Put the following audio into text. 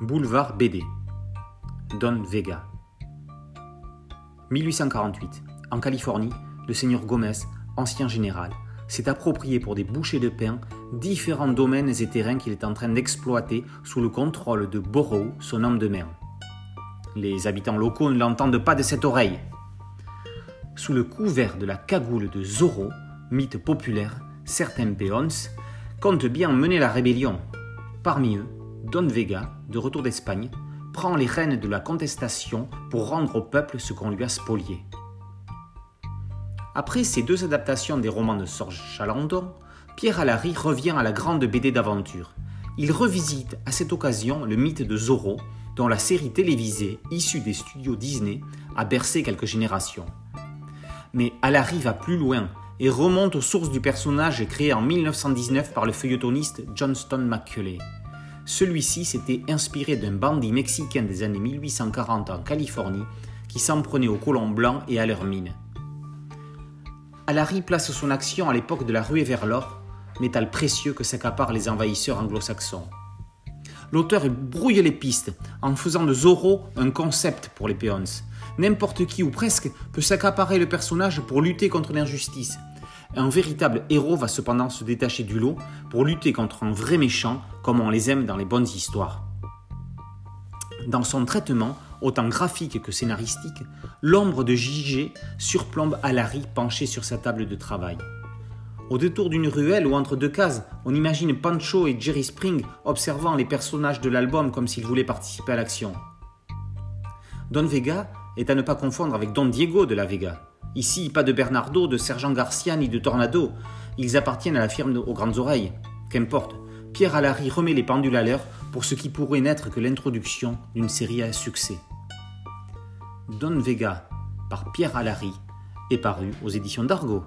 Boulevard BD. Don Vega. 1848. En Californie, le seigneur Gomez, ancien général, s'est approprié pour des bouchées de pain différents domaines et terrains qu'il est en train d'exploiter sous le contrôle de Borough, son homme de main. Les habitants locaux ne l'entendent pas de cette oreille. Sous le couvert de la cagoule de Zorro, mythe populaire, certains peons comptent bien mener la rébellion. Parmi eux, Don Vega, de retour d'Espagne, prend les rênes de la contestation pour rendre au peuple ce qu'on lui a spolié. Après ces deux adaptations des romans de Sorge Chalandon, Pierre Alary revient à la grande BD d'aventure. Il revisite à cette occasion le mythe de Zorro, dont la série télévisée issue des studios Disney a bercé quelques générations. Mais Alary va plus loin et remonte aux sources du personnage créé en 1919 par le feuilletoniste Johnston McCulley. Celui-ci s'était inspiré d'un bandit mexicain des années 1840 en Californie qui s'en prenait aux colons blancs et à leurs mines. Alary place son action à l'époque de la ruée vers l'or, métal précieux que s'accaparent les envahisseurs anglo-saxons. L'auteur brouille les pistes en faisant de Zorro un concept pour les peons. N'importe qui ou presque peut s'accaparer le personnage pour lutter contre l'injustice. Un véritable héros va cependant se détacher du lot pour lutter contre un vrai méchant comme on les aime dans les bonnes histoires. Dans son traitement, autant graphique que scénaristique, l'ombre de JG surplombe Alary penché sur sa table de travail. Au détour d'une ruelle ou entre deux cases, on imagine Pancho et Jerry Spring observant les personnages de l'album comme s'ils voulaient participer à l'action. Don Vega est à ne pas confondre avec Don Diego de la Vega. Ici, pas de Bernardo, de Sergent Garcia ni de Tornado. Ils appartiennent à la firme aux grandes oreilles. Qu'importe, Pierre Alary remet les pendules à l'heure pour ce qui pourrait n'être que l'introduction d'une série à succès. Don Vega, par Pierre Alary, est paru aux éditions d'Argo.